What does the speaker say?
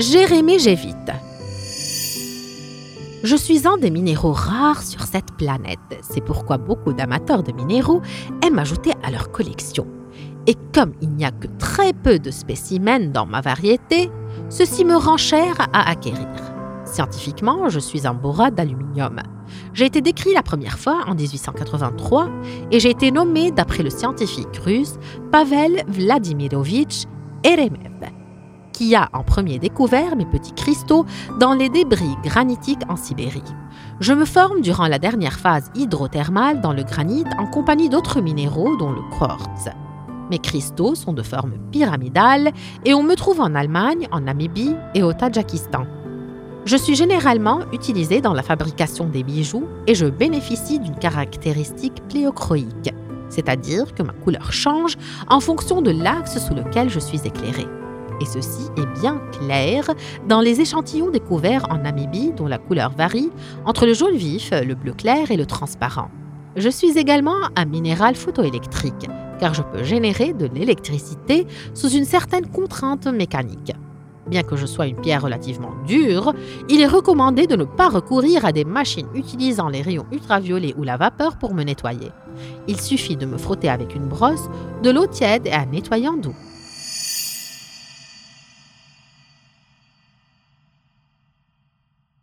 Jérémy Gévite. Je suis un des minéraux rares sur cette planète. C'est pourquoi beaucoup d'amateurs de minéraux aiment ajouter à leur collection. Et comme il n'y a que très peu de spécimens dans ma variété, ceci me rend cher à acquérir. Scientifiquement, je suis un borat d'aluminium. J'ai été décrit la première fois en 1883 et j'ai été nommé d'après le scientifique russe Pavel Vladimirovitch Eremev, qui a en premier découvert mes petits cristaux dans les débris granitiques en Sibérie. Je me forme durant la dernière phase hydrothermale dans le granit en compagnie d'autres minéraux dont le quartz. Mes cristaux sont de forme pyramidale et on me trouve en Allemagne, en Namibie et au Tadjikistan. Je suis généralement utilisé dans la fabrication des bijoux et je bénéficie d'une caractéristique pléochroïque, c'est-à-dire que ma couleur change en fonction de l'axe sous lequel je suis éclairé. Et ceci est bien clair dans les échantillons découverts en Namibie dont la couleur varie entre le jaune vif, le bleu clair et le transparent. Je suis également un minéral photoélectrique car je peux générer de l'électricité sous une certaine contrainte mécanique. Bien que je sois une pierre relativement dure, il est recommandé de ne pas recourir à des machines utilisant les rayons ultraviolets ou la vapeur pour me nettoyer. Il suffit de me frotter avec une brosse, de l'eau tiède et un nettoyant doux.